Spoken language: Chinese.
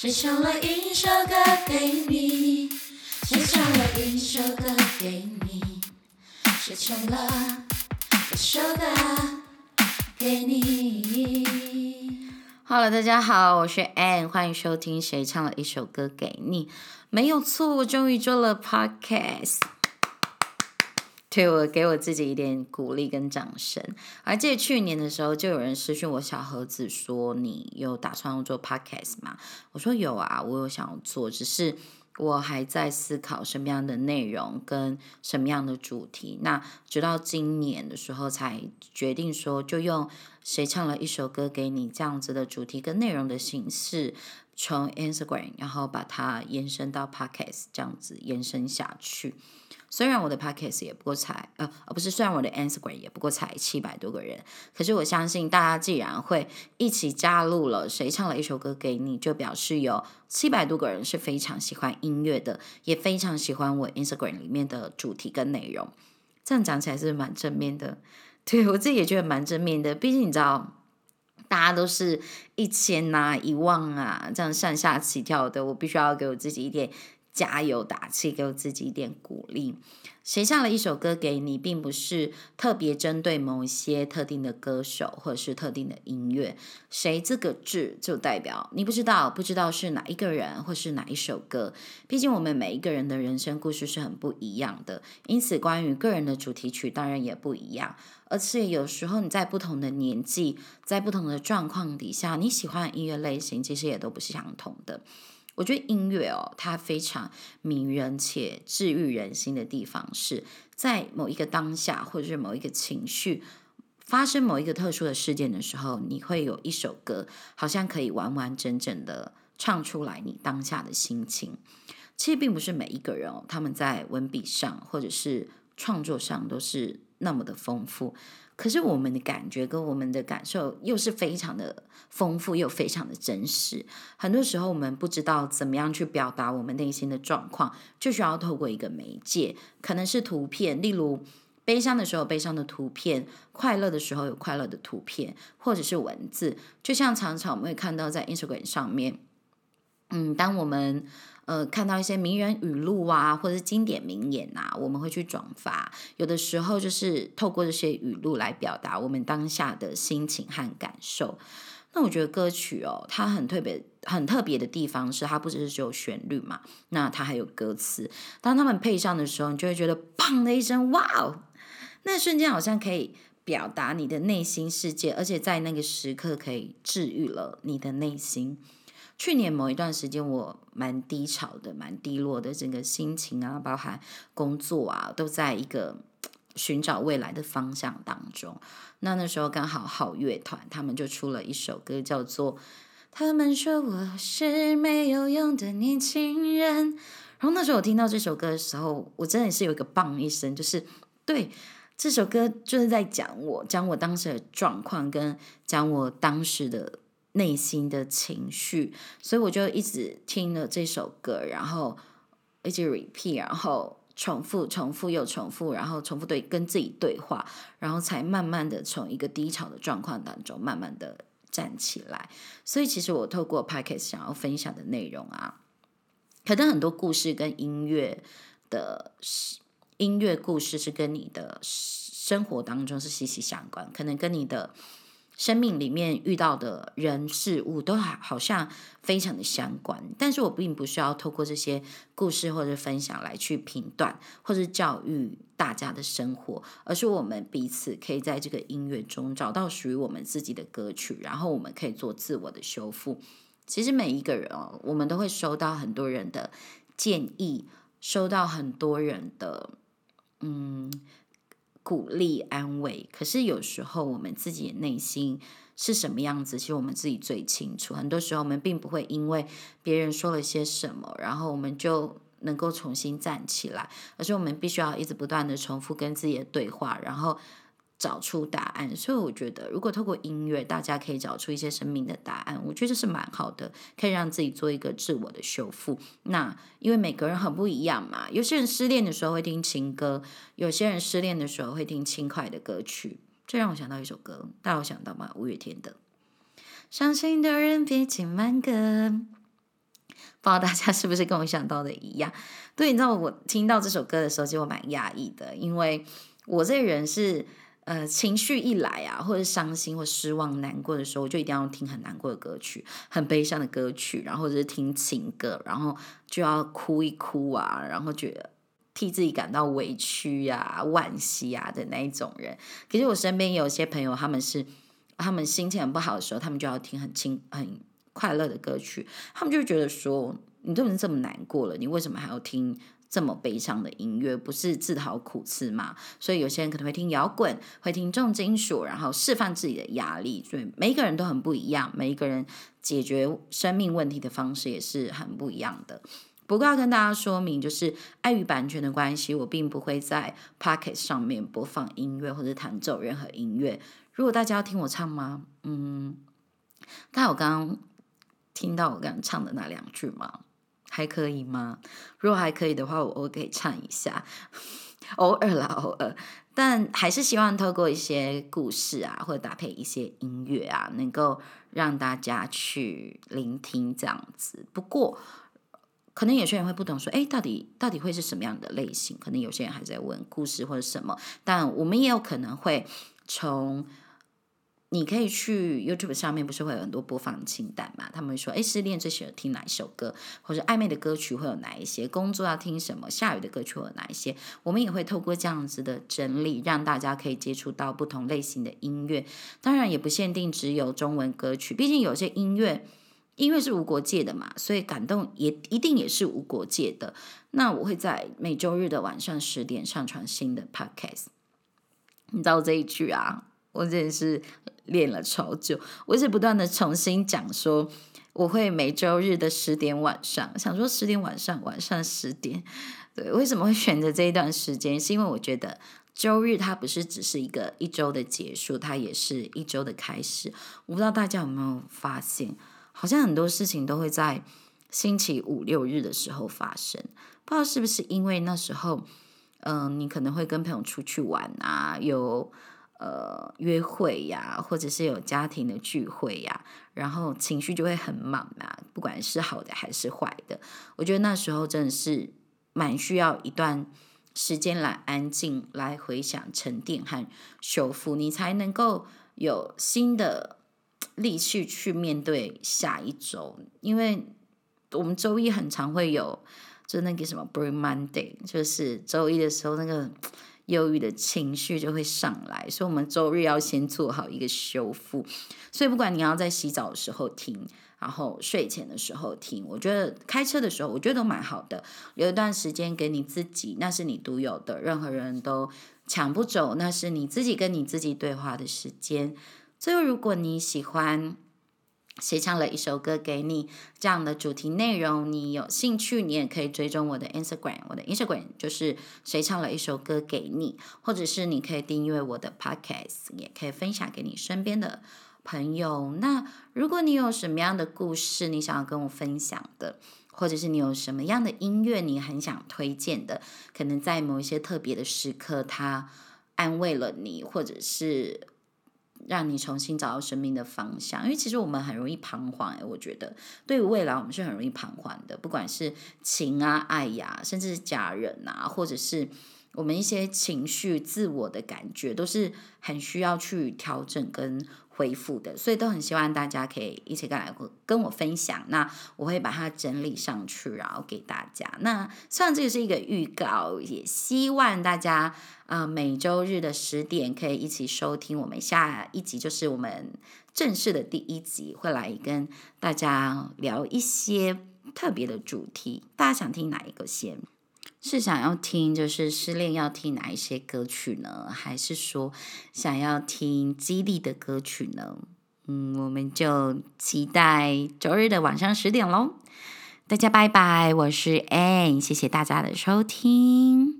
谁唱了一首歌给你？谁唱了一首歌给你？谁唱了一首歌给你？Hello，大家好，我是 Anne，欢迎收听《谁唱了一首歌给你》。没有错，我终于做了 Podcast。对我给我自己一点鼓励跟掌声。而记得去年的时候，就有人私讯我小盒子说：“你有打算要做 podcast 吗？”我说：“有啊，我有想要做，只是我还在思考什么样的内容跟什么样的主题。那直到今年的时候才决定说，就用谁唱了一首歌给你这样子的主题跟内容的形式，从 Instagram 然后把它延伸到 podcast 这样子延伸下去。”虽然我的 podcast 也不过才呃呃不是，虽然我的 Instagram 也不过才七百多个人，可是我相信大家既然会一起加入了，谁唱了一首歌给你，就表示有七百多个人是非常喜欢音乐的，也非常喜欢我 Instagram 里面的主题跟内容。这样讲起来是蛮正面的，对我自己也觉得蛮正面的。毕竟你知道，大家都是一千呐、一万啊这样上下起跳的，我必须要给我自己一点。加油打气，给我自己一点鼓励。谁唱了一首歌给你，并不是特别针对某一些特定的歌手或者是特定的音乐。谁这个字就代表你不知道，不知道是哪一个人或是哪一首歌。毕竟我们每一个人的人生故事是很不一样的，因此关于个人的主题曲当然也不一样。而且有时候你在不同的年纪，在不同的状况底下，你喜欢的音乐类型其实也都不是相同的。我觉得音乐哦，它非常迷人且治愈人心的地方，是在某一个当下，或者是某一个情绪发生某一个特殊的事件的时候，你会有一首歌，好像可以完完整整的唱出来你当下的心情。其实并不是每一个人哦，他们在文笔上或者是创作上都是那么的丰富。可是我们的感觉跟我们的感受又是非常的丰富，又非常的真实。很多时候我们不知道怎么样去表达我们内心的状况，就需要透过一个媒介，可能是图片，例如悲伤的时候悲伤的图片，快乐的时候有快乐的图片，或者是文字。就像常常我们会看到在 Instagram 上面，嗯，当我们。呃，看到一些名人语录啊，或者是经典名言啊，我们会去转发。有的时候就是透过这些语录来表达我们当下的心情和感受。那我觉得歌曲哦，它很特别、很特别的地方是，它不只是只有旋律嘛，那它还有歌词。当他们配上的时候，你就会觉得“砰”的一声，哇哦！那瞬间好像可以表达你的内心世界，而且在那个时刻可以治愈了你的内心。去年某一段时间，我蛮低潮的，蛮低落的，整个心情啊，包含工作啊，都在一个寻找未来的方向当中。那那时候刚好好乐团他们就出了一首歌，叫做《他们说我是没有用的年轻人》。然后那时候我听到这首歌的时候，我真的是有一个棒一声，就是对这首歌就是在讲我，讲我当时的状况，跟讲我当时的。内心的情绪，所以我就一直听了这首歌，然后一直 repeat，然后重复、重复又重复，然后重复对跟自己对话，然后才慢慢的从一个低潮的状况当中慢慢的站起来。所以其实我透过 p a c k e t 想要分享的内容啊，可能很多故事跟音乐的音乐故事是跟你的生活当中是息息相关，可能跟你的。生命里面遇到的人事物都好像非常的相关，但是我并不需要透过这些故事或者分享来去评断或者教育大家的生活，而是我们彼此可以在这个音乐中找到属于我们自己的歌曲，然后我们可以做自我的修复。其实每一个人哦，我们都会收到很多人的建议，收到很多人的嗯。鼓励安慰，可是有时候我们自己的内心是什么样子，其实我们自己最清楚。很多时候我们并不会因为别人说了些什么，然后我们就能够重新站起来，而是我们必须要一直不断的重复跟自己的对话，然后。找出答案，所以我觉得，如果透过音乐，大家可以找出一些生命的答案，我觉得是蛮好的，可以让自己做一个自我的修复。那因为每个人很不一样嘛，有些人失恋的时候会听情歌，有些人失恋的时候会听轻快的歌曲。这让我想到一首歌，大家有想到吗？五月天的《伤心的人别听慢歌》。不知道大家是不是跟我想到的一样？对，你知道我听到这首歌的时候就蛮压抑的，因为我这人是。呃，情绪一来啊，或者伤心或失望、难过的时候，就一定要听很难过的歌曲，很悲伤的歌曲，然后或者是听情歌，然后就要哭一哭啊，然后觉得替自己感到委屈呀、惋惜啊的那一种人。可是我身边有些朋友，他们是他们心情很不好的时候，他们就要听很轻、很快乐的歌曲，他们就觉得说，你都已经这么难过了，你为什么还要听？这么悲伤的音乐不是自讨苦吃嘛？所以有些人可能会听摇滚，会听重金属，然后释放自己的压力。所以每一个人都很不一样，每一个人解决生命问题的方式也是很不一样的。不过要跟大家说明，就是碍于版权的关系，我并不会在 Pocket 上面播放音乐或者弹奏任何音乐。如果大家要听我唱吗？嗯，刚才我刚刚听到我刚刚唱的那两句吗？还可以吗？如果还可以的话，我我可以唱一下，偶尔啦，偶尔。但还是希望透过一些故事啊，或者搭配一些音乐啊，能够让大家去聆听这样子。不过，可能有些人会不懂，说，哎，到底到底会是什么样的类型？可能有些人还在问故事或者什么。但我们也有可能会从。你可以去 YouTube 上面，不是会有很多播放清单嘛？他们会说，哎，失恋最喜欢听哪一首歌，或者暧昧的歌曲会有哪一些？工作要听什么？下雨的歌曲会有哪一些？我们也会透过这样子的整理，让大家可以接触到不同类型的音乐。当然，也不限定只有中文歌曲，毕竟有些音乐，音乐是无国界的嘛，所以感动也一定也是无国界的。那我会在每周日的晚上十点上传新的 Podcast。你知道这一句啊？我真的是练了超久，我一直不断的重新讲说，我会每周日的十点晚上，想说十点晚上晚上十点，对，为什么会选择这一段时间？是因为我觉得周日它不是只是一个一周的结束，它也是一周的开始。我不知道大家有没有发现，好像很多事情都会在星期五六日的时候发生，不知道是不是因为那时候，嗯，你可能会跟朋友出去玩啊，有。呃，约会呀，或者是有家庭的聚会呀，然后情绪就会很满嘛，不管是好的还是坏的。我觉得那时候真的是蛮需要一段时间来安静、来回想、沉淀和修复，你才能够有新的力气去面对下一周。因为我们周一很常会有，就那个什么 Bring Monday，就是周一的时候那个。忧郁的情绪就会上来，所以我们周日要先做好一个修复。所以不管你要在洗澡的时候听，然后睡前的时候听，我觉得开车的时候，我觉得都蛮好的。留一段时间给你自己，那是你独有的，任何人都抢不走，那是你自己跟你自己对话的时间。最后，如果你喜欢。谁唱了一首歌给你？这样的主题内容，你有兴趣，你也可以追踪我的 Instagram。我的 Instagram 就是谁唱了一首歌给你，或者是你可以订阅我的 Podcast，也可以分享给你身边的朋友。那如果你有什么样的故事，你想要跟我分享的，或者是你有什么样的音乐你很想推荐的，可能在某一些特别的时刻，它安慰了你，或者是。让你重新找到生命的方向，因为其实我们很容易彷徨哎，我觉得对于未来我们是很容易彷徨的，不管是情啊、爱呀，甚至是家人啊，或者是我们一些情绪、自我的感觉，都是很需要去调整跟。恢复的，所以都很希望大家可以一起跟来跟我分享。那我会把它整理上去，然后给大家。那虽然这个是一个预告，也希望大家啊每周日的十点可以一起收听我们下一集，就是我们正式的第一集，会来跟大家聊一些特别的主题。大家想听哪一个先？是想要听就是失恋要听哪一些歌曲呢？还是说想要听激励的歌曲呢？嗯，我们就期待周日的晚上十点喽。大家拜拜，我是 Anne，谢谢大家的收听。